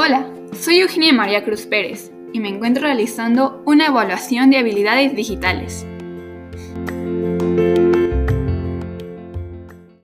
Hola, soy Eugenia María Cruz Pérez y me encuentro realizando una evaluación de habilidades digitales.